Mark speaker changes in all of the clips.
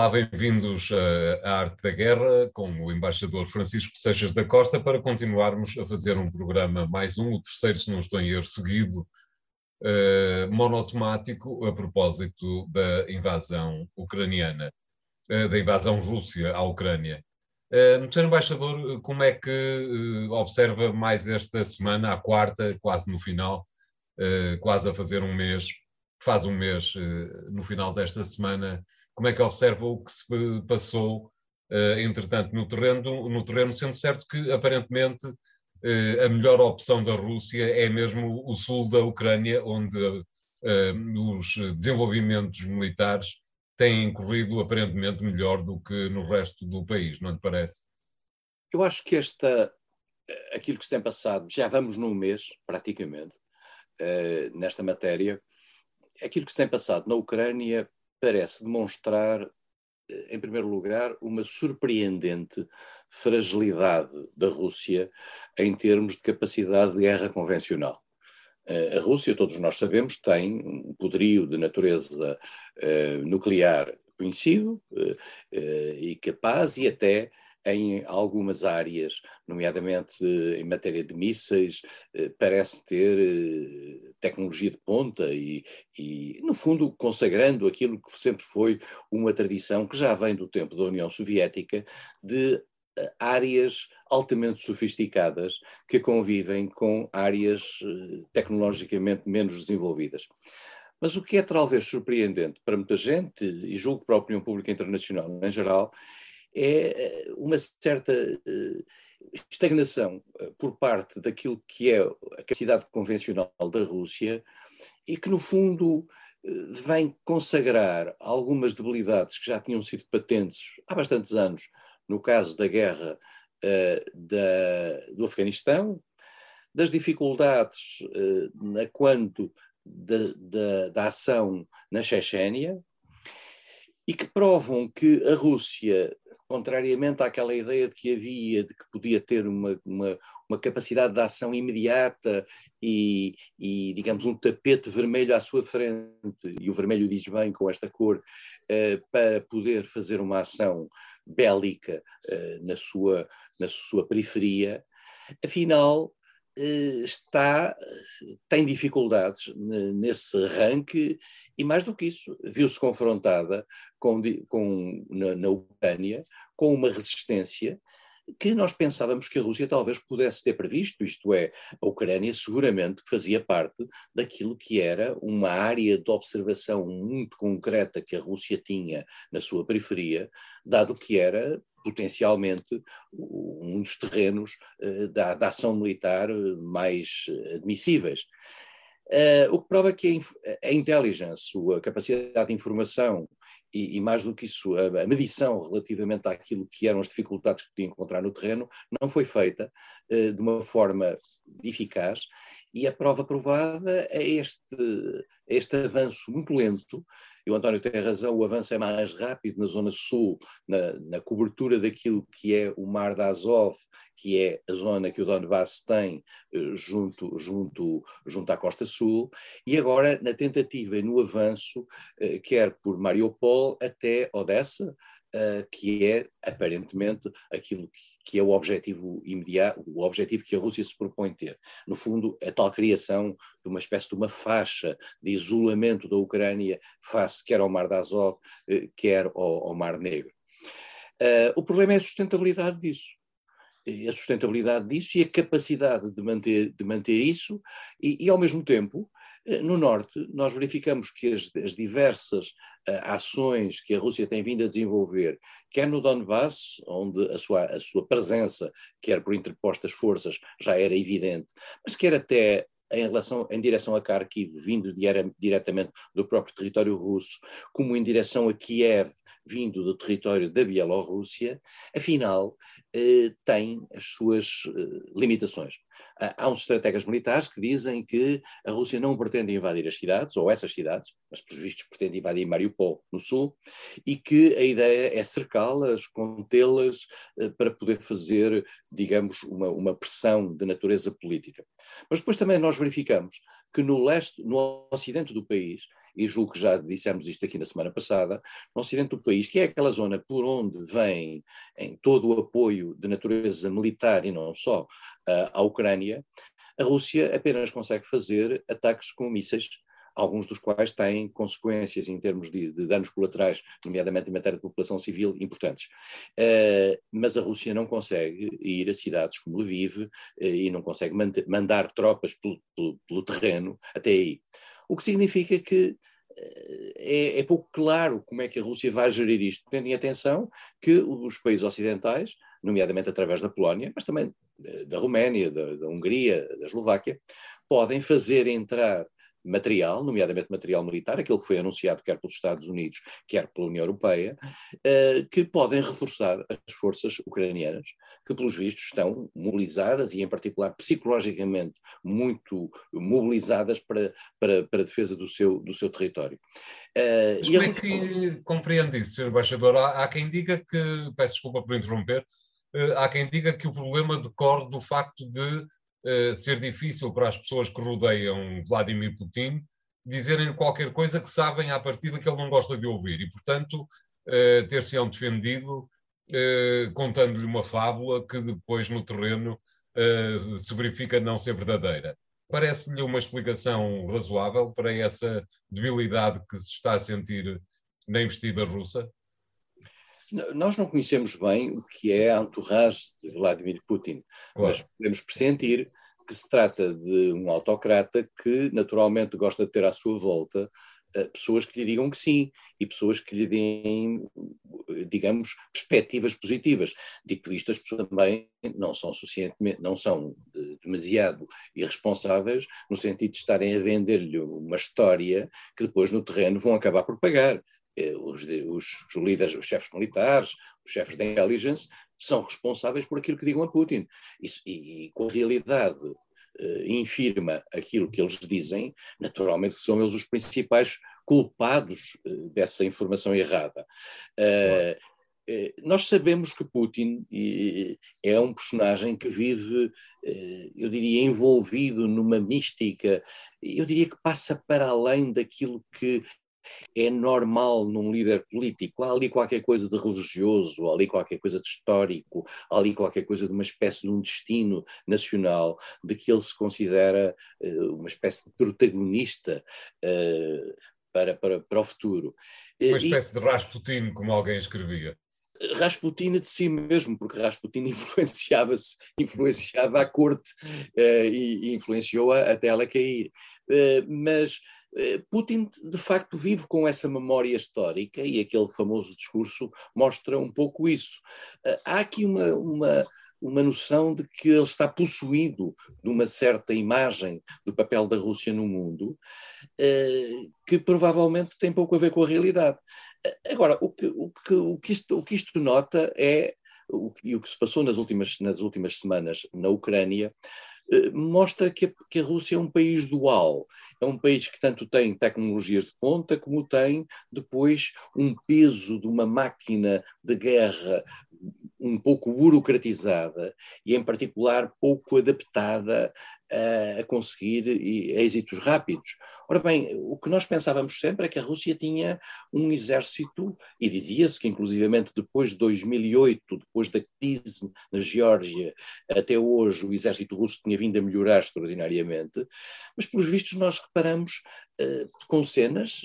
Speaker 1: Olá, bem-vindos à Arte da Guerra com o embaixador Francisco Seixas da Costa para continuarmos a fazer um programa, mais um, o terceiro, se não estou em erro, seguido, uh, monotemático, a propósito da invasão ucraniana, uh, da invasão Rússia à Ucrânia. Uh, Sr. Embaixador, como é que uh, observa mais esta semana, a quarta, quase no final, quase a fazer um mês, faz um mês no final desta semana, como é que observa o que se passou, entretanto, no terreno, no terreno, sendo certo que, aparentemente, a melhor opção da Rússia é mesmo o sul da Ucrânia, onde os desenvolvimentos militares têm corrido aparentemente melhor do que no resto do país, não lhe parece?
Speaker 2: Eu acho que esta, aquilo que se tem passado, já vamos num mês, praticamente, nesta matéria, aquilo que se tem passado na Ucrânia parece demonstrar, eh, em primeiro lugar, uma surpreendente fragilidade da Rússia em termos de capacidade de guerra convencional. Eh, a Rússia, todos nós sabemos, tem um poderio de natureza uh, nuclear conhecido e capaz, e até em algumas áreas, nomeadamente em matéria de mísseis, parece ter tecnologia de ponta e, e, no fundo, consagrando aquilo que sempre foi uma tradição que já vem do tempo da União Soviética de áreas altamente sofisticadas que convivem com áreas eh, tecnologicamente menos desenvolvidas. Mas o que é talvez surpreendente para muita gente, e julgo para a opinião pública internacional em geral, é eh, uma certa eh, estagnação por parte daquilo que é a capacidade convencional da Rússia e que, no fundo, vem consagrar algumas debilidades que já tinham sido patentes há bastantes anos no caso da guerra uh, da, do Afeganistão, das dificuldades uh, na quanto da, ação na Chechênia, e que provam que a Rússia, contrariamente àquela ideia de que havia, de que podia ter uma, uma, uma capacidade de ação imediata e, e, digamos, um tapete vermelho à sua frente, e o vermelho diz bem com esta cor, uh, para poder fazer uma ação bélica uh, na, sua, na sua periferia, afinal está, tem dificuldades nesse arranque e mais do que isso, viu-se confrontada com, com, na, na Ucrânia com uma resistência que nós pensávamos que a Rússia talvez pudesse ter previsto, isto é, a Ucrânia seguramente fazia parte daquilo que era uma área de observação muito concreta que a Rússia tinha na sua periferia, dado que era potencialmente um dos terrenos uh, da, da, ação militar mais admissíveis. Uh, o que prova que a, a intelligence, a capacidade de informação e, e, mais do que isso, a, a, medição relativamente àquilo que eram as dificuldades que podia encontrar no terreno não foi feita de uma forma eficaz e a prova provada é este, este avanço muito lento e o António tem razão, o avanço é mais rápido na zona sul, na, na cobertura daquilo que é o Mar da Azov, que é a zona que o Donbass tem eh, junto, junto, junto à costa sul, e agora na tentativa e no avanço, eh, quer por Mariupol até Odessa, uh, que é aparentemente aquilo que, que, é o objetivo imediato, o objetivo que a Rússia se propõe ter. No fundo, a tal criação de uma espécie de uma faixa de isolamento da Ucrânia face quer ao Mar de Azov, uh, quer ao, ao, Mar Negro. Uh, o problema é a sustentabilidade disso a sustentabilidade disso e a capacidade de manter, de manter isso, e, e ao mesmo tempo no Norte, nós verificamos que as, as diversas uh, ações que a Rússia tem vindo a desenvolver, quer no Donbass, onde a sua, a sua presença, quer por interpostas forças, já era evidente, mas quer até em relação em direção a Kharkiv, vindo diretamente do próprio território russo, como em direção a Kiev, vindo do território da Bielorrússia, afinal eh, tem as suas eh, limitações. Há uns estrategas militares que dizem que a Rússia não pretende invadir as cidades, ou essas cidades, mas pelos vistos pretende invadir Mariupol, no sul, e que a ideia é cercá-las, contê-las, eh, para poder fazer, digamos, uma, uma pressão de natureza política. Mas depois também nós verificamos que no leste, no ocidente do país, e julgo que já dissemos isto aqui na semana passada, no ocidente do país, que é aquela zona por onde vem em todo o apoio de natureza militar e não só à Ucrânia, a Rússia apenas consegue fazer ataques com mísseis alguns dos quais têm consequências em termos de, de, danos colaterais, nomeadamente em matéria de população civil, importantes. Uh, mas a Rússia não consegue ir a cidades como Lviv uh, e não consegue mandar tropas pelo, pelo, pelo, terreno até aí. O que significa que uh, é, é, pouco claro como é que a Rússia vai gerir isto, tendo em atenção que os países ocidentais, nomeadamente através da Polónia, mas também da Roménia, da, da Hungria, da Eslováquia, podem fazer entrar material, nomeadamente material militar, aquele que foi anunciado quer pelos Estados Unidos, quer pela União Europeia, uh, que podem reforçar as forças ucranianas, que pelos vistos estão mobilizadas e, em particular, psicologicamente muito mobilizadas para, para, para a defesa do seu, do seu território.
Speaker 1: Uh, Mas como é que compreende isso, Sr. Embaixador? Há, há, quem diga que, peço desculpa por interromper, uh, há quem diga que o problema decorre do facto de uh, ser difícil para as pessoas que rodeiam Vladimir Putin dizerem qualquer coisa que sabem à partida que ele não gosta de ouvir e, portanto, ter-se-ão defendido contando-lhe uma fábula que depois no terreno se verifica não ser verdadeira. Parece-lhe uma explicação razoável para essa debilidade que se está a sentir na investida russa?
Speaker 2: Nós não conhecemos bem o que é a entourage de Vladimir Putin, claro. mas podemos pressentir que se trata de um autocrata que naturalmente gosta de ter à sua volta pessoas que lhe digam que sim e pessoas que lhe deem, digamos, perspectivas positivas. Dito isto, as pessoas também não são suficientemente, não são de, demasiado irresponsáveis no sentido de estarem a vender-lhe uma história que depois no terreno vão acabar por pagar. Eh, os, os, os líderes, os chefes militares, os chefes da intelligence, são responsáveis por aquilo que digam a Putin. Isso, e, e, com a realidade infirma aquilo que eles dizem, naturalmente são eles os principais culpados uh, dessa informação errada. Uh, nós sabemos que Putin é um personagem que vive, eu diria, envolvido numa mística, eu diria que passa para além daquilo que é normal num líder político. Há ali qualquer coisa de religioso, há ali qualquer coisa de histórico, há ali qualquer coisa de uma espécie de um destino nacional, de que ele se considera uh, uma espécie de protagonista uh, para, para, para o futuro.
Speaker 1: Uma espécie e, de Rasputin, como alguém escrevia.
Speaker 2: Rasputin de si mesmo, porque Rasputin influenciava-se, influenciava a corte uh, e, e influenciou-a até ela cair. Uh, mas uh, Putin, de facto, vive com essa memória histórica e aquele famoso discurso mostra um pouco isso. há aqui uma, uma, uma noção de que ele está possuído de uma certa imagem do papel da Rússia no mundo, que provavelmente tem pouco a ver com a realidade. Agora, o que, o que, o que, isto, o que isto nota é, o, e o que se passou nas últimas, nas últimas semanas na Ucrânia, eh, mostra que a, que a, Rússia é um país dual. É um país que tanto tem tecnologias de ponta, como tem depois um peso de uma máquina de guerra um pouco burocratizada e, em particular, pouco adaptada a, a conseguir êxitos rápidos. Ora bem, o que nós pensávamos sempre é que a Rússia tinha um exército, e dizia-se que, inclusivamente, depois de 2008, depois da crise na Geórgia, até hoje, o exército russo tinha vindo a melhorar extraordinariamente, mas, pelos vistos, nós reparamos uh, com cenas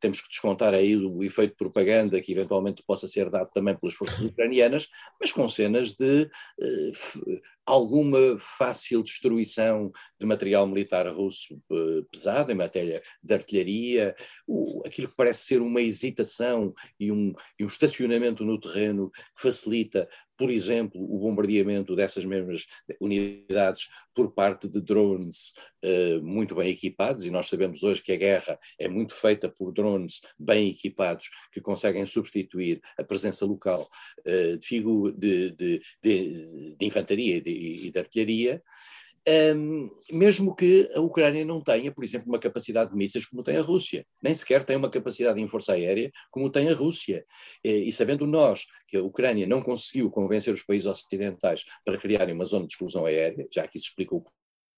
Speaker 2: temos que descontar aí o efeito de propaganda que eventualmente possa ser dado também pelas forças ucranianas, mas com cenas de uh, alguma fácil destruição de material militar russo uh, pesado em matéria de artilharia, o, aquilo que parece ser uma hesitação e um, e um estacionamento no terreno que facilita por exemplo, o bombardeamento dessas mesmas unidades por parte de drones uh, muito bem equipados, e nós sabemos hoje que a guerra é muito feita por drones bem equipados que conseguem substituir a presença local uh, de, de, de, de, infantaria e de, e de artilharia um, mesmo que a Ucrânia não tenha, por exemplo, uma capacidade de mísseis como tem a Rússia, nem sequer tem uma capacidade em força aérea como tem a Rússia. E, e sabendo nós que a Ucrânia não conseguiu convencer os países ocidentais para criarem uma zona de exclusão aérea, já aqui se explicou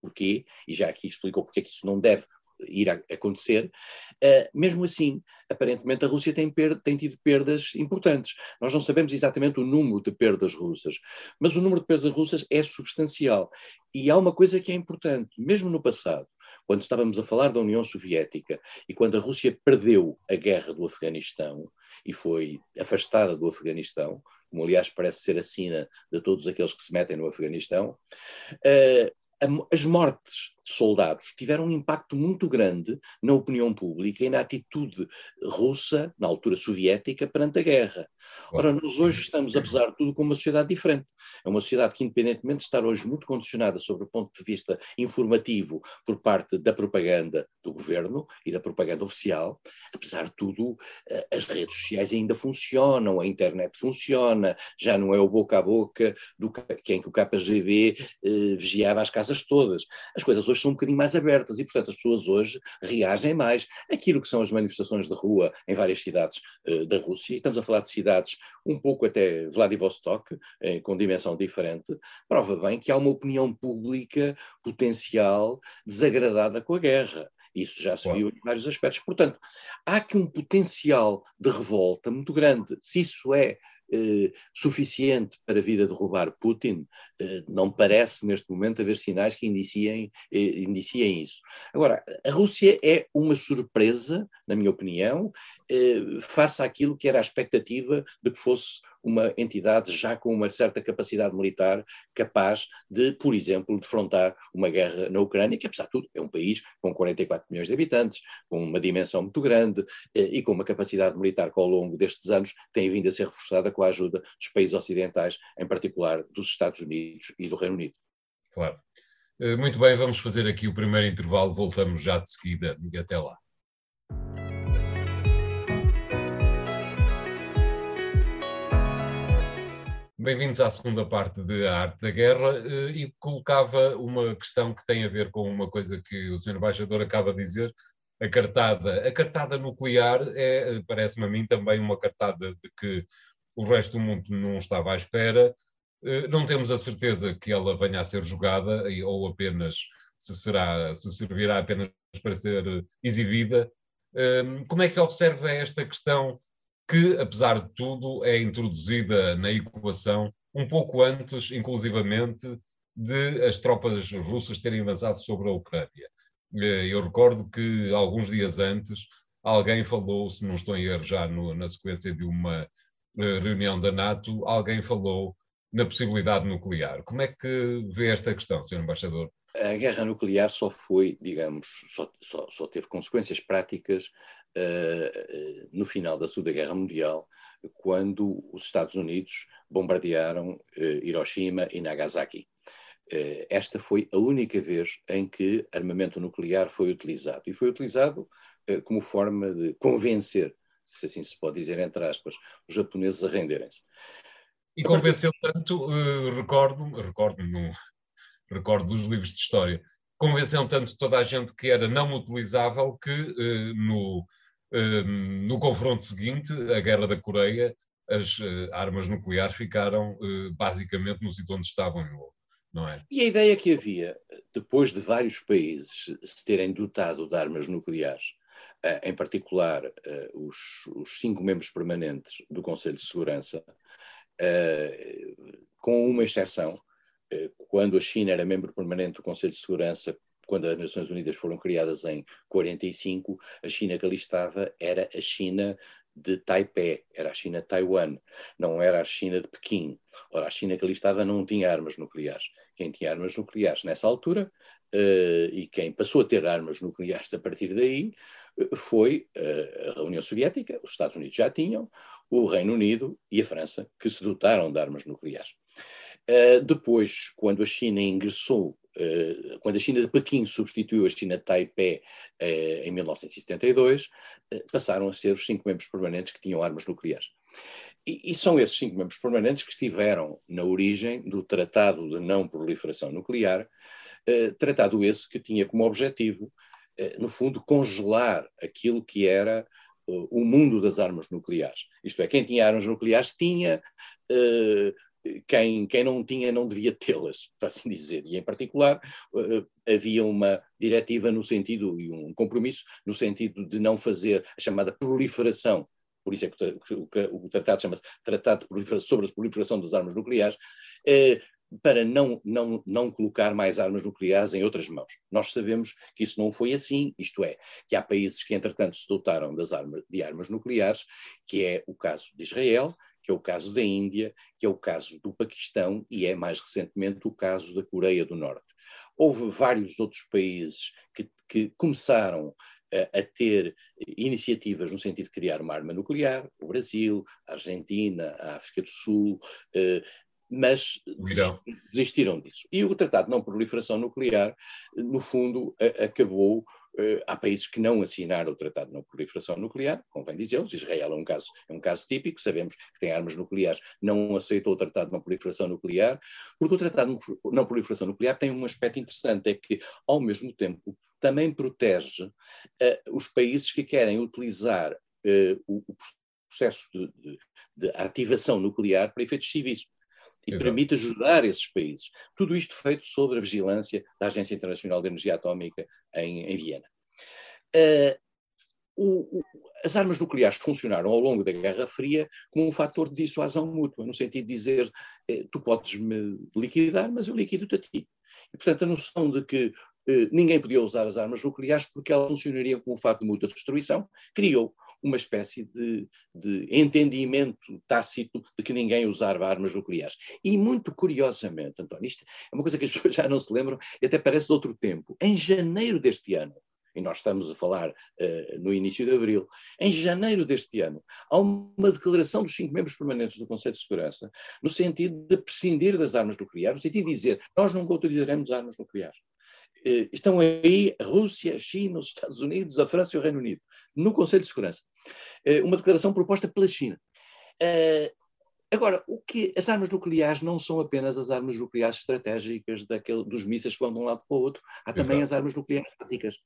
Speaker 2: porquê, e já aqui explicou porque é que isso não deve ir a acontecer, uh, mesmo assim, aparentemente a Rússia tem, tem, tido perdas importantes. Nós não sabemos exatamente o número de perdas russas, mas o número de perdas russas é substancial. E há uma coisa que é importante, mesmo no passado, quando estávamos a falar da União Soviética e quando a Rússia perdeu a guerra do Afeganistão e foi afastada do Afeganistão, como aliás parece ser a sina de todos aqueles que se metem no Afeganistão, uh, as mortes soldados tiveram um impacto muito grande na opinião pública e na atitude russa, na altura soviética, perante a guerra. Ora, nós hoje estamos, apesar de tudo, com uma sociedade diferente. É uma sociedade que, independentemente de estar hoje muito condicionada sobre o ponto de vista informativo por parte da propaganda do governo e da propaganda oficial, apesar de tudo, eh, as redes sociais ainda funcionam, a internet funciona, já não é o boca a boca do quem que o KGB eh, vigiava as casas todas. As coisas são um bocadinho mais abertas e, portanto, as pessoas hoje reagem mais àquilo que são as manifestações de rua em várias cidades uh, da Rússia. E estamos a falar de cidades um pouco até Vladivostok, eh, com dimensão diferente, prova bem que há uma opinião pública potencial desagradada com a guerra. Isso já se viu em vários aspectos. Portanto, há aqui um potencial de revolta muito grande. Se isso é eh, suficiente para vir a derrubar Putin, eh, não parece neste momento haver sinais que indiciem, eh, indiciem isso. Agora, a Rússia é uma surpresa, na minha opinião, eh, face àquilo que era a expectativa de que fosse uma entidade já com uma certa capacidade militar capaz de, por exemplo, defrontar uma guerra na Ucrânia, que apesar de tudo é um país com 44 milhões de habitantes, com uma dimensão muito grande eh, e com uma capacidade militar que ao longo destes anos tem vindo a ser reforçada com a ajuda dos países ocidentais, em particular dos Estados Unidos e do Reino Unido.
Speaker 1: Claro. Eh, muito bem, vamos fazer aqui o primeiro intervalo, voltamos já de seguida até lá. Bem-vindos à segunda parte de A Arte da Guerra eh, e colocava uma questão que tem a ver com uma coisa que o Sr. Embaixador acaba de dizer, a cartada. A cartada nuclear é, eh, parece-me a mim, também uma cartada de que o resto do mundo não estava à espera. Eh, não temos a certeza que ela venha a ser jogada ou apenas se, será, se servirá apenas para ser exibida. Como é que observa esta questão que, apesar de tudo, é introduzida na equação um pouco antes, inclusivamente, de as tropas russas terem avançado sobre a Ucrânia. Eh, eu recordo que, alguns dias antes, alguém falou, se não estou em erro já no, na sequência de uma eh, reunião da NATO, alguém falou na possibilidade nuclear. Como é que vê esta questão, Sr. Embaixador?
Speaker 2: A guerra nuclear só foi, digamos, só, só, só teve consequências práticas uh, no final da Segunda Guerra Mundial, quando os Estados Unidos bombardearam uh, Hiroshima e Nagasaki. Esta foi a única vez em que armamento nuclear foi utilizado. E foi utilizado como forma de convencer, se assim se pode dizer, entre aspas, os japoneses a renderem-se.
Speaker 1: E convenceu tanto, recordo-me, recordo-me recordo dos livros de história, convenceu tanto toda a gente que era não utilizável que no no confronto seguinte, a Guerra da Coreia, as uh, armas nucleares ficaram uh, basicamente no sítio onde estavam, é?
Speaker 2: E a ideia que havia, depois de vários países se terem dotado de armas nucleares, uh, em particular os, os, cinco membros permanentes do Conselho de Segurança, com uma exceção, quando a China era membro permanente do Conselho de Segurança, quando as Nações Unidas foram criadas em 45, a China que ali estava era a China de Taipei, era a China de Taiwan, não era a China de Pequim. Ora, a China que ali estava não tinha armas nucleares. Quem tinha armas nucleares nessa altura, uh, e quem passou a ter armas nucleares a partir daí, uh, foi uh, a União Soviética, os Estados Unidos já tinham, o Reino Unido e a França, que se dotaram de armas nucleares. depois, quando a China ingressou eh, quando a China de Pequim substituiu a China de Taipei eh, em 1972, eh, passaram a ser os cinco membros permanentes que tinham armas nucleares. E, e, são esses cinco membros permanentes que estiveram na origem do Tratado de Não Proliferação Nuclear, tratado esse que tinha como objetivo, no fundo, congelar aquilo que era o mundo das armas nucleares. Isto é, quem tinha armas nucleares tinha quem, quem não tinha não devia tê-las, para assim dizer. E, em particular, havia uma diretiva no sentido, e um compromisso no sentido de não fazer a chamada proliferação por isso é que o tratado chama-se Tratado sobre a Proliferação das Armas Nucleares, eh, para não, não, não colocar mais armas nucleares em outras mãos. Nós sabemos que isso não foi assim, isto é, que há países que, entretanto, se dotaram das armas, de armas nucleares, que é o caso de Israel, que é o caso da Índia, que é o caso do Paquistão e é, mais recentemente, o caso da Coreia do Norte. Houve vários outros países que, que começaram a ter iniciativas no sentido de criar uma arma nuclear, o Brasil, a Argentina, a África do Sul, eh, mas desistiram disso. E o Tratado de Não Proliferação Nuclear, no fundo, acabou. Eh, há países que não assinaram o Tratado de Não Proliferação Nuclear, convém dizê-los, Israel é um, caso, é um caso típico, sabemos que tem armas nucleares, não aceitou o Tratado de Não Proliferação Nuclear, porque o Tratado de Não Proliferação Nuclear tem um aspecto interessante, é que, ao mesmo tempo, também protege uh, os países que querem utilizar uh, o, o, processo de, de, de ativação nuclear para efeitos civis e Exato. permite ajudar esses países. Tudo isto feito sob a vigilância da Agência Internacional de Energia Atómica em, em Viena. Uh, o, o, as armas nucleares funcionaram ao longo da Guerra Fria como um fator de dissuasão mútua, no sentido de dizer eh, tu podes me liquidar, mas eu liquido-te a ti. E, portanto, a noção de que eh, ninguém podia usar as armas nucleares porque elas funcionariam como um fato de mútua destruição, criou uma espécie de, de, entendimento tácito de que ninguém usava armas nucleares. E muito curiosamente, António, isto é uma coisa que as pessoas já não se lembram e até parece de outro tempo. Em janeiro deste ano, e nós estamos a falar uh, no início de abril, em janeiro deste ano, há uma declaração dos cinco membros permanentes do Conselho de Segurança no sentido de prescindir das armas nucleares, sentido de dizer nós não autorizaremos armas nucleares. Eh, estão aí a Rússia, a China, os Estados Unidos, a França e o Reino Unido, no Conselho de Segurança. Eh, uma declaração proposta pela China. Eh, agora, o que as armas nucleares não são apenas as armas nucleares estratégicas daquele, dos mísseis que vão de um lado para o outro, há também Exato. as armas nucleares táticas.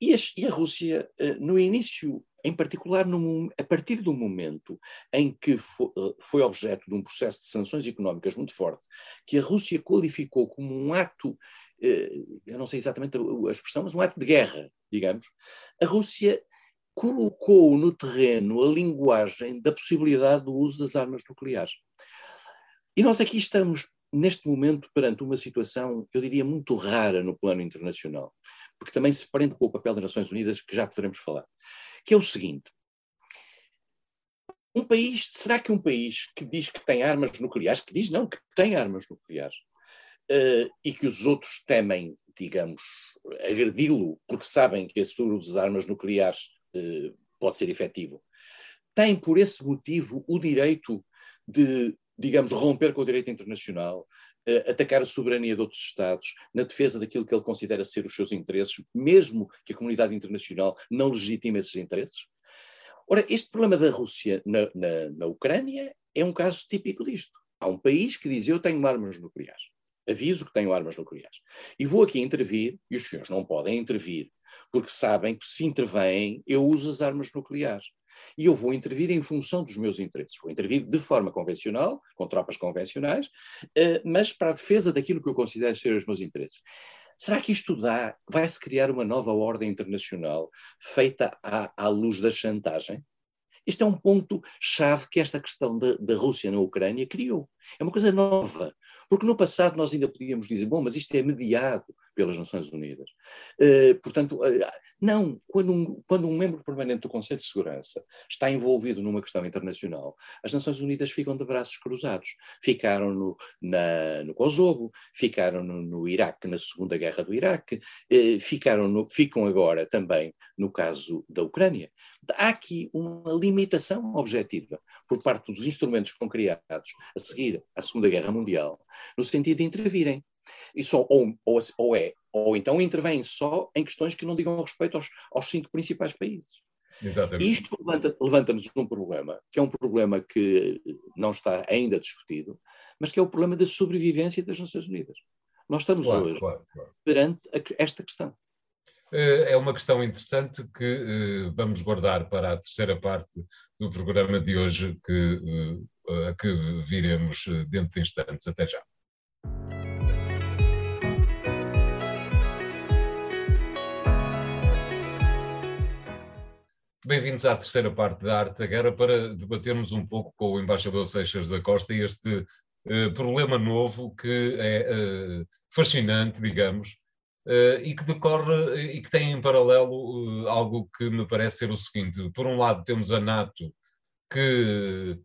Speaker 2: E, e, a Rússia, no início, em particular no, a partir do momento em que foi, foi objeto de um processo de sanções económicas muito forte, que a Rússia qualificou como um ato eu não sei exatamente a expressão, mas um ato de guerra, digamos, a Rússia colocou no terreno a linguagem da possibilidade do uso das armas nucleares. E nós aqui estamos, neste momento, perante uma situação, eu diria, muito rara no plano internacional, porque também se prende com o papel das Nações Unidas, que já poderemos falar, que é o seguinte. Um país, será que um país que diz que tem armas nucleares, que diz não, que tem armas nucleares, uh, e que os outros temem, digamos, agredi-lo porque sabem que esse uso das armas nucleares uh, pode ser efetivo, tem por esse motivo o direito de, digamos, romper com o direito internacional, uh, atacar a soberania de outros Estados, na defesa daquilo que ele considera ser os seus interesses, mesmo que a comunidade internacional não legitime esses interesses? Ora, este problema da Rússia na, na, na Ucrânia é um caso típico disto. Há um país que diz eu tenho armas nucleares aviso que tenho armas nucleares. E vou aqui intervir, e os senhores não podem intervir, porque sabem que se intervêm, eu uso as armas nucleares. E eu vou intervir em função dos meus interesses. Vou intervir de forma convencional, com tropas convencionais, eh, mas para a defesa daquilo que eu considero ser os meus interesses. Será que isto dá, vai-se criar uma nova ordem internacional feita à, à luz da chantagem? Isto é um ponto-chave que esta questão da Rússia na Ucrânia criou. É uma coisa nova. Porque no passado nós ainda podíamos dizer, bom, mas isto é mediado pelas Nações Unidas. Uh, portanto, uh, não, quando um, quando um membro permanente do Conselho de Segurança está envolvido numa questão internacional, as Nações Unidas ficam de braços cruzados. Ficaram no, na, no Kosovo, ficaram no, no, Iraque, na Segunda Guerra do Iraque, uh, ficaram no, ficam agora também no caso da Ucrânia. Há aqui uma limitação objetiva por parte dos instrumentos que foram criados a seguir à Segunda Guerra Mundial, no sentido de intervirem. E só, ou, ou, ou, é, ou então intervêm só em questões que não digam respeito aos, aos cinco principais países. Exatamente. Isto levanta-nos levanta um problema, que é um problema que não está ainda discutido, mas que é o problema da sobrevivência das Nações Unidas. Nós estamos claro, hoje claro, claro. perante esta questão.
Speaker 1: Eh, é uma questão interessante que eh, vamos guardar para a terceira parte do programa de hoje, que a que viremos dentro de instantes. Até já. Bem-vindos à terceira parte da Arte da Guerra para debatermos um pouco com o embaixador Seixas da Costa este uh, problema novo que é uh, fascinante, digamos, uh, e que decorre e que tem em paralelo algo que me parece ser o seguinte: por um lado, temos a NATO que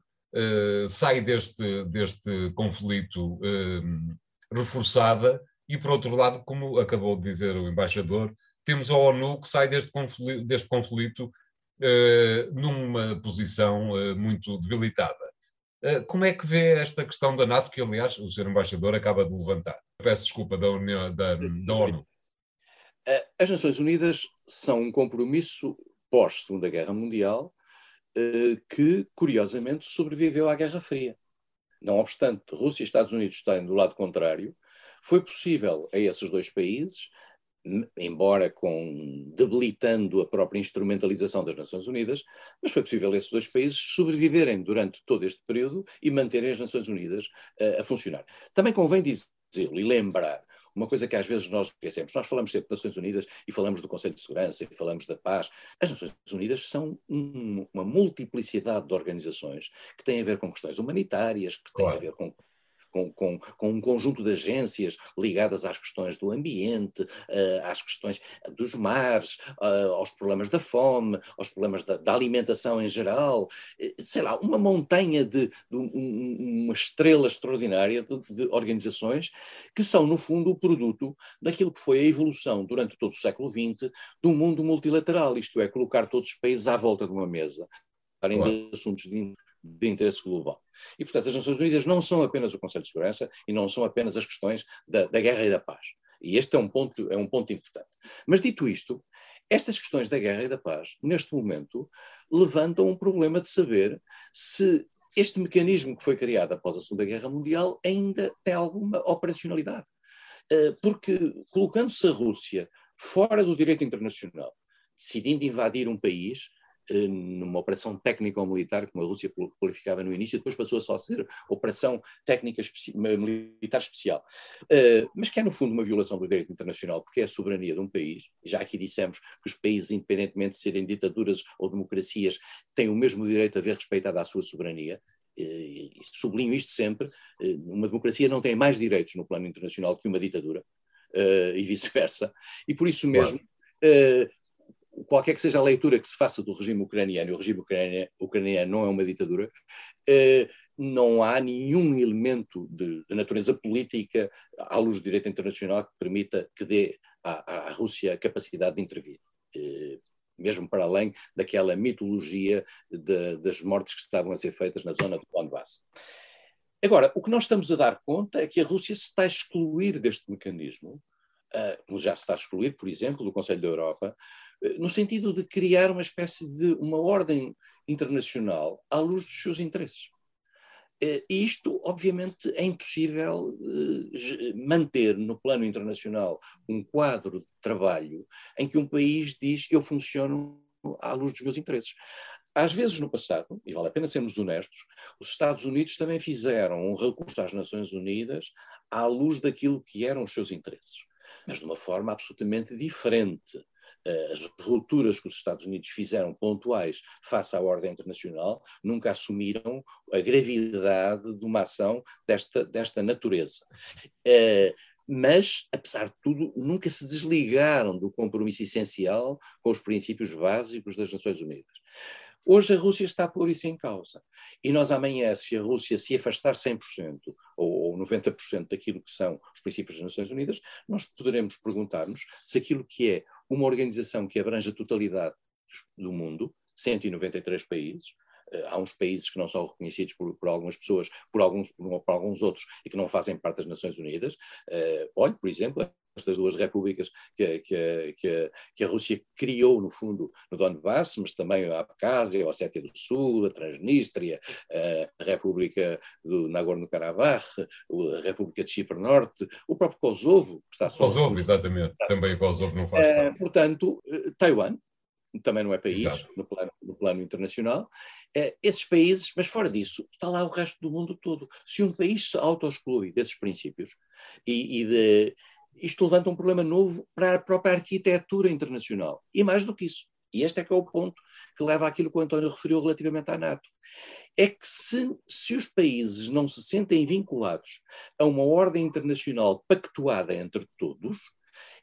Speaker 1: sai deste, deste conflito reforçada, e por outro lado, como acabou de dizer o embaixador, temos a ONU que sai deste conflito, deste conflito numa posição uh, muito debilitada. Uh, como é que vê esta questão da NATO, que aliás o Sr. Embaixador acaba de levantar? Peço desculpa da, União, da, da ONU.
Speaker 2: As Nações Unidas são um compromisso pós-Segunda Guerra Mundial que, curiosamente, sobreviveu à Guerra Fria. Não obstante Rússia e Estados Unidos estarem do lado contrário, foi possível a esses dois países embora com debilitando a própria instrumentalização das Nações Unidas, mas foi possível esses dois países sobreviverem durante todo este período e manterem as Nações Unidas uh, a funcionar. Também convém dizê-lo e lembrar uma coisa que às vezes nós esquecemos. Nós falamos sempre das Nações Unidas e falamos do Conselho de Segurança e falamos da paz. As Nações Unidas são um, uma multiplicidade de organizações que têm a ver com questões humanitárias, que têm claro. a ver com com, com, com um conjunto de agências ligadas às questões do ambiente, uh, às questões dos mares, uh, aos problemas da fome, aos problemas da, da alimentação em geral, uh, sei lá, uma montanha de, de um, uma estrela extraordinária de, de, organizações que são, no fundo, o produto daquilo que foi a evolução durante todo o século XX do mundo multilateral, isto é, colocar todos os países à volta de uma mesa, para claro. assuntos de de interesse global. E, portanto, as Nações Unidas não são apenas o Conselho de Segurança e não são apenas as questões da, da guerra e da paz. E este é um, ponto, é um ponto importante. Mas, dito isto, estas questões da guerra e da paz, neste momento, levantam um problema de saber se este mecanismo que foi criado após a Segunda Guerra Mundial ainda tem alguma operacionalidade. Eh, porque, colocando-se a Rússia fora do direito internacional, decidindo invadir um país, numa operação técnica ou militar, como a Rússia qualificava no início, depois passou a só ser operação técnica especi militar especial. Uh, mas que é, no fundo, uma violação do direito internacional, porque é a soberania de um país. Já aqui dissemos que os países, independentemente de serem ditaduras ou democracias, têm o mesmo direito a ver respeitado à sua soberania. Uh, sublinho isto sempre: uh, uma democracia não tem mais direitos no plano internacional que uma ditadura. e vice-versa. E por isso mesmo, claro qualquer que seja a leitura que se faça do regime ucraniano, e o regime ucraniano, ucraniano não é uma ditadura, eh, não há nenhum elemento de, de, natureza política à luz do direito internacional que permita que dê à, à Rússia a capacidade de intervir. Eh, mesmo para além daquela mitologia de, das mortes que estavam a ser feitas na zona do Donbass. Agora, o que nós estamos a dar conta é que a Rússia se está a excluir deste mecanismo, uh, como já se está a excluir, por exemplo, do Conselho da Europa, no sentido de criar uma espécie de uma ordem internacional à luz dos seus interesses. E isto, obviamente, é impossível eh, manter no plano internacional um quadro de trabalho em que um país diz eu funciono à luz dos meus interesses. Às vezes no passado, e vale a pena sermos honestos, os Estados Unidos também fizeram um recurso às Nações Unidas à luz daquilo que eram os seus interesses, mas de uma forma absolutamente diferente as rupturas que os Estados Unidos fizeram pontuais face à ordem internacional nunca assumiram a gravidade de uma ação desta, desta natureza. Uh, mas, apesar de tudo, nunca se desligaram do compromisso essencial com os princípios básicos das Nações Unidas. Hoje a Rússia está a pôr isso em causa. E nós amanhã, se a Rússia se afastar 100% ou, ou 90% daquilo que são os princípios das Nações Unidas, nós poderemos perguntar-nos se aquilo que é uma organização que abrange a totalidade do mundo, 193 países, eh, há uns países que não são reconhecidos por, por algumas pessoas, por alguns, por, por, alguns outros, e que não fazem parte das Nações Unidas. Uh, olhe, por exemplo, estas duas repúblicas que, que, que, que, a Rússia criou, no fundo, no Donbass, mas também a Abkhazia, a Ossétia do Sul, a Transnistria, a República do Nagorno-Karabakh, a República de Chipre Norte, o próprio Kosovo, que está
Speaker 1: só... Kosovo, exatamente. Também o Kosovo não faz parte.
Speaker 2: portanto, Taiwan, também não é país no plano, no plano, internacional. É, esses países, mas fora disso, está lá o resto do mundo todo. Se um país se auto-exclui desses princípios e, e de, isto levanta um problema novo para a própria arquitetura internacional. E mais do que isso, e este é que é o ponto que leva àquilo que o António referiu relativamente à NATO. É que se, se os países não se sentem vinculados a uma ordem internacional pactuada entre todos,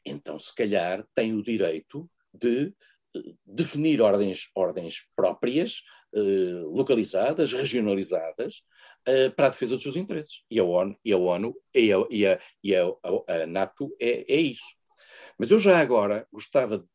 Speaker 2: então se calhar têm o direito de eh, definir ordens, ordens próprias, eh, localizadas, regionalizadas, eh, para a defesa dos seus interesses. E a ONU, e a, ONU, e a, e a, e a, a NATO é, é isso. Mas eu já agora gostava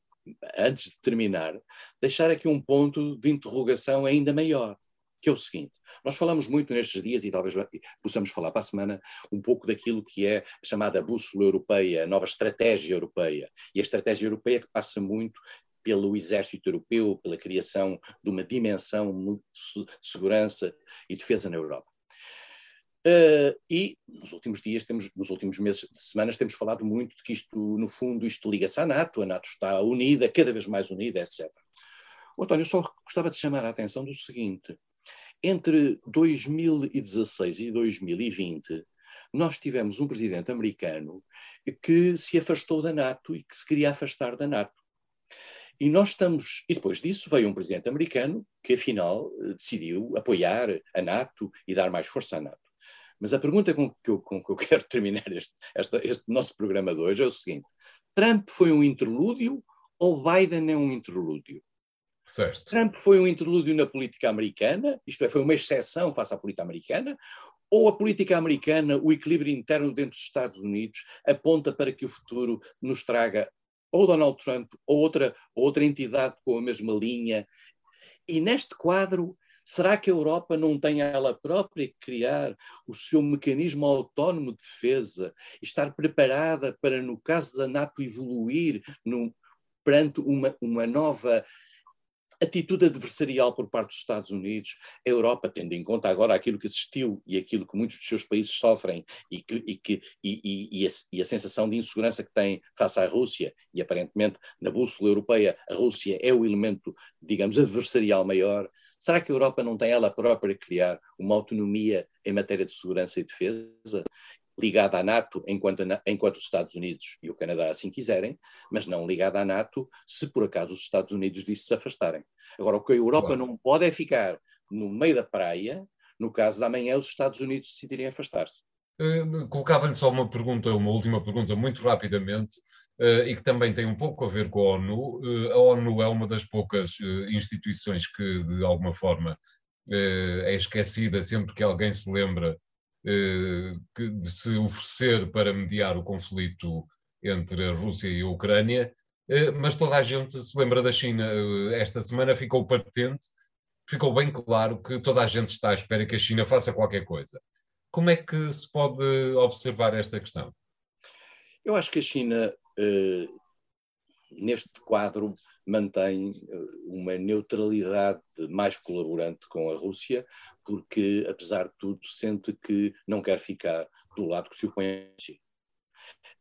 Speaker 2: antes de terminar, deixar aqui um ponto de interrogação ainda maior, que é o seguinte. Nós falamos muito nestes dias, e talvez possamos falar para a semana, um pouco daquilo que é a chamada bússola europeia, a nova estratégia europeia. E a estratégia europeia que passa muito pelo exército europeu, pela criação de uma dimensão de segurança e defesa na Europa. Uh, e nos últimos dias, temos, nos últimos meses, semanas, temos falado muito de que isto, no fundo, isto liga-se à NATO, a NATO está unida, cada vez mais unida, etc. O António, só gostava de chamar a atenção do seguinte: entre 2016 e 2020, nós tivemos um presidente americano que se afastou da NATO e que se queria afastar da NATO. E nós estamos. E depois disso veio um presidente americano que, afinal, decidiu apoiar a NATO e dar mais força à NATO. Mas a pergunta com que eu, com que eu quero terminar este, este, este nosso programa de hoje é o seguinte: Trump foi um interlúdio ou Biden é um interlúdio?
Speaker 1: Certo.
Speaker 2: Trump foi um interlúdio na política americana, isto é, foi uma exceção face à política americana, ou a política americana, o equilíbrio interno dentro dos Estados Unidos, aponta para que o futuro nos traga ou Donald Trump ou outra, outra entidade com a mesma linha. E neste quadro, Será que a Europa não tem ela própria que criar o seu mecanismo autónomo de defesa estar preparada para, no caso da NATO, evoluir no, perante uma, uma nova atitude adversarial por parte dos Estados Unidos, a Europa, tendo em conta agora aquilo que existiu e aquilo que muitos dos seus países sofrem e, que, e, que, e, e, a, e, a, sensação de insegurança que tem face à Rússia, e aparentemente na bússola europeia a Rússia é o elemento, digamos, adversarial maior, será que a Europa não tem ela própria criar uma autonomia em matéria de segurança e defesa? Ligada à NATO enquanto, enquanto os Estados Unidos e o Canadá assim quiserem, mas não ligada à NATO se por acaso os Estados Unidos disso se afastarem. Agora, o que a Europa claro. não pode é ficar no meio da praia, no caso de amanhã os Estados Unidos decidirem afastar-se.
Speaker 1: Uh, Colocava-lhe só uma pergunta, uma última pergunta, muito rapidamente, uh, e que também tem um pouco a ver com a ONU. Uh, a ONU é uma das poucas instituições que, de alguma forma, é esquecida sempre que alguém se lembra de se oferecer para mediar o conflito entre a Rússia e a Ucrânia. Eh, mas toda a gente se lembra da China. Eh, esta semana ficou patente, ficou bem claro que toda a gente está à espera que a China faça qualquer coisa. Como é que se pode observar esta questão?
Speaker 2: Eu acho que a China, eh, neste quadro, mantém uma neutralidade mais colaborante com a Rússia, porque, apesar de tudo, sente que não quer ficar do lado que se opõe a si.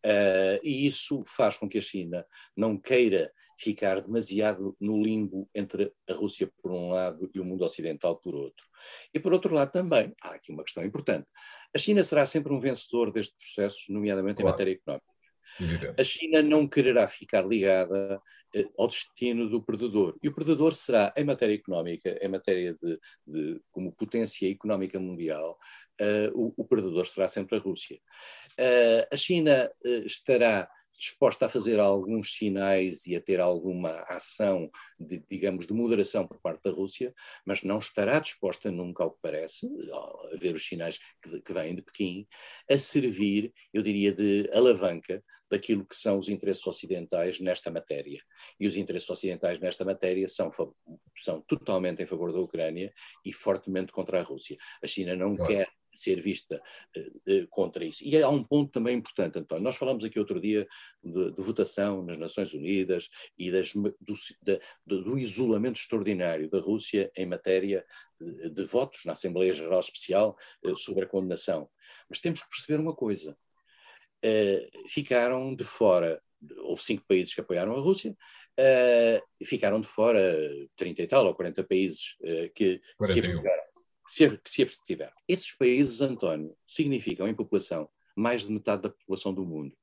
Speaker 2: Uh, e isso faz com que a China não queira ficar demasiado no limbo entre a Rússia por um lado e o mundo ocidental por outro. E por outro lado também, há aqui uma questão importante. A China será sempre um vencedor deste processo, nomeadamente claro. em matéria económica. A China não quererá ficar ligada eh, ao destino do perdedor. E o perdedor será, em matéria económica, em matéria de, de como potência económica mundial, uh, o, o, perdedor será sempre a Rússia. Uh, a China estará disposta a fazer alguns sinais e a ter alguma ação, de, digamos, de moderação por parte da Rússia, mas não estará disposta nunca, ao que parece, a ver os sinais que, que vêm de Pequim, a servir, eu diria, de alavanca daquilo que são os interesses ocidentais nesta matéria. E os interesses ocidentais nesta matéria são, são totalmente em favor da Ucrânia e fortemente contra a Rússia. A China não claro. quer ser vista uh, contra isso. E há um ponto também importante, António. Nós falamos aqui outro dia de, de votação nas Nações Unidas e das, do, de, do, isolamento extraordinário da Rússia em matéria de, de votos na Assembleia Geral Especial uh, sobre a condenação. Mas temos que perceber uma coisa. Uh, ficaram de fora houve cinco países que apoiaram a Rússia, uh, ficaram de fora 30 e tal ou 40 países uh, que, se abstiveram, que, que se abstiveram. Esses países, António, significam em população mais de metade da população do mundo.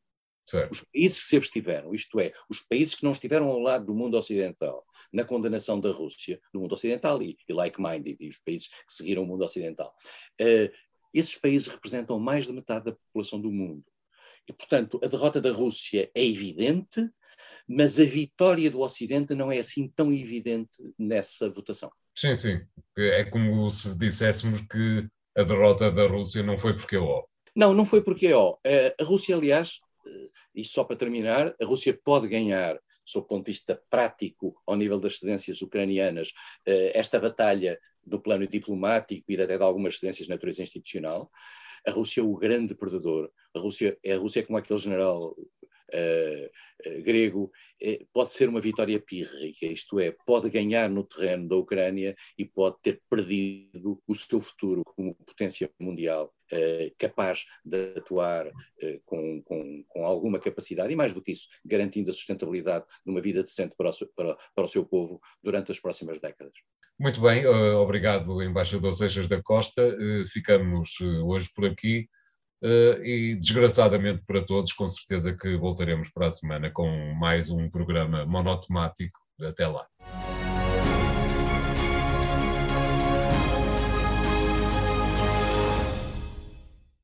Speaker 2: Certo. Os países que se abstiveram, isto é, os países que não estiveram ao lado do mundo ocidental na condenação da Rússia, do mundo ocidental e, e like-minded, e os países que seguiram o mundo ocidental, uh, esses países representam mais de metade da população do mundo. E, portanto, a derrota da Rússia é evidente, mas a vitória do Ocidente não é assim tão evidente nessa votação.
Speaker 1: Sim, sim. É como se disséssemos que a derrota da Rússia não foi porque é ó.
Speaker 2: Não, não foi porque é ó. A Rússia, aliás, eh, e só para terminar, a Rússia pode ganhar, sob o ponto de vista prático, ao nível das cedências ucranianas, eh, esta batalha no plano diplomático e até de algumas cedências de natureza institucional. A Rússia é o grande perdedor. A Rússia, a Rússia é como aquele general uh, grego, uh, pode ser uma vitória pírrica, isto é, pode ganhar no terreno da Ucrânia e pode ter perdido o seu futuro como potência mundial, capaz de atuar com, com, com, alguma capacidade e, mais do que isso, garantindo a sustentabilidade de uma vida decente para o seu, para, para o seu povo durante as próximas décadas.
Speaker 1: Muito bem, obrigado, embaixador Seixas da Costa. ficamos hoje por aqui. E desgraçadamente para todos, com certeza que voltaremos para a semana com mais um programa monotemático. Até lá.